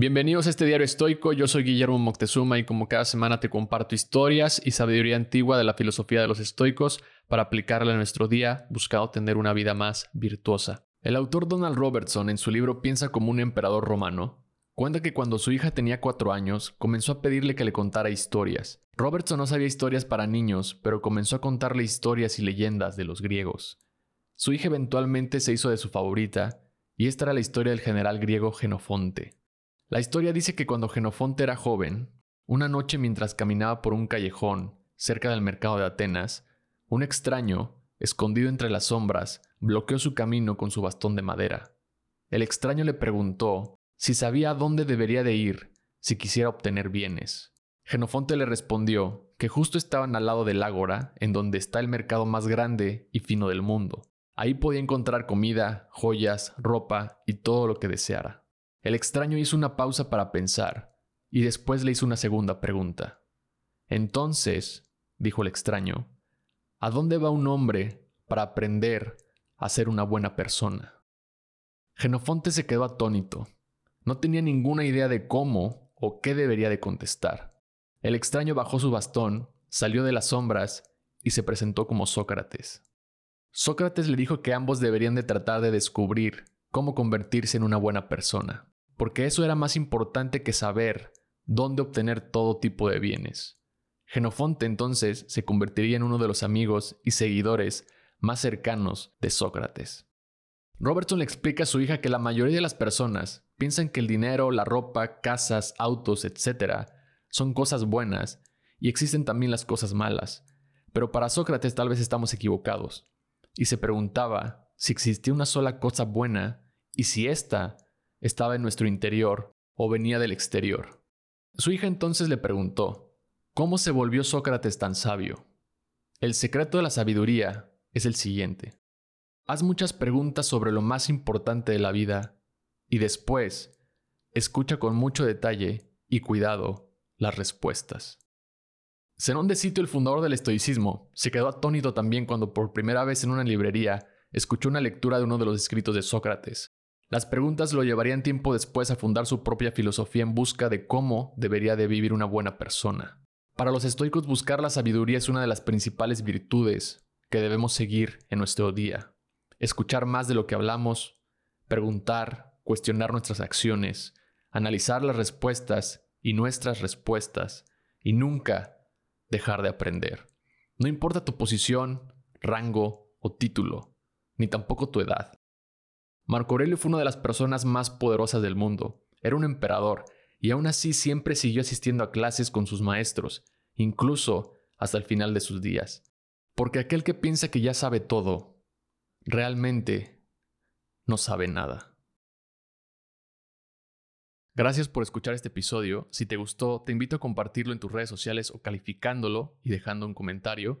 Bienvenidos a este diario estoico, yo soy Guillermo Moctezuma y como cada semana te comparto historias y sabiduría antigua de la filosofía de los estoicos para aplicarla en nuestro día buscando tener una vida más virtuosa. El autor Donald Robertson en su libro Piensa como un emperador romano cuenta que cuando su hija tenía cuatro años comenzó a pedirle que le contara historias. Robertson no sabía historias para niños, pero comenzó a contarle historias y leyendas de los griegos. Su hija eventualmente se hizo de su favorita y esta era la historia del general griego Genofonte. La historia dice que cuando Genofonte era joven, una noche mientras caminaba por un callejón cerca del mercado de Atenas, un extraño, escondido entre las sombras, bloqueó su camino con su bastón de madera. El extraño le preguntó si sabía a dónde debería de ir si quisiera obtener bienes. Genofonte le respondió que justo estaban al lado del ágora, en donde está el mercado más grande y fino del mundo. Ahí podía encontrar comida, joyas, ropa y todo lo que deseara. El extraño hizo una pausa para pensar y después le hizo una segunda pregunta. Entonces, dijo el extraño, ¿a dónde va un hombre para aprender a ser una buena persona? Genofonte se quedó atónito. No tenía ninguna idea de cómo o qué debería de contestar. El extraño bajó su bastón, salió de las sombras y se presentó como Sócrates. Sócrates le dijo que ambos deberían de tratar de descubrir cómo convertirse en una buena persona porque eso era más importante que saber dónde obtener todo tipo de bienes. Genofonte entonces se convertiría en uno de los amigos y seguidores más cercanos de Sócrates. Robertson le explica a su hija que la mayoría de las personas piensan que el dinero, la ropa, casas, autos, etc. son cosas buenas y existen también las cosas malas. Pero para Sócrates tal vez estamos equivocados. Y se preguntaba si existía una sola cosa buena y si ésta estaba en nuestro interior o venía del exterior. Su hija entonces le preguntó, ¿cómo se volvió Sócrates tan sabio? El secreto de la sabiduría es el siguiente. Haz muchas preguntas sobre lo más importante de la vida y después escucha con mucho detalle y cuidado las respuestas. Zenón de Sitio, el fundador del estoicismo, se quedó atónito también cuando por primera vez en una librería escuchó una lectura de uno de los escritos de Sócrates, las preguntas lo llevarían tiempo después a fundar su propia filosofía en busca de cómo debería de vivir una buena persona. Para los estoicos buscar la sabiduría es una de las principales virtudes que debemos seguir en nuestro día. Escuchar más de lo que hablamos, preguntar, cuestionar nuestras acciones, analizar las respuestas y nuestras respuestas, y nunca dejar de aprender. No importa tu posición, rango o título, ni tampoco tu edad. Marco Aurelio fue una de las personas más poderosas del mundo. Era un emperador, y aún así siempre siguió asistiendo a clases con sus maestros, incluso hasta el final de sus días. Porque aquel que piensa que ya sabe todo, realmente no sabe nada. Gracias por escuchar este episodio. Si te gustó, te invito a compartirlo en tus redes sociales o calificándolo y dejando un comentario.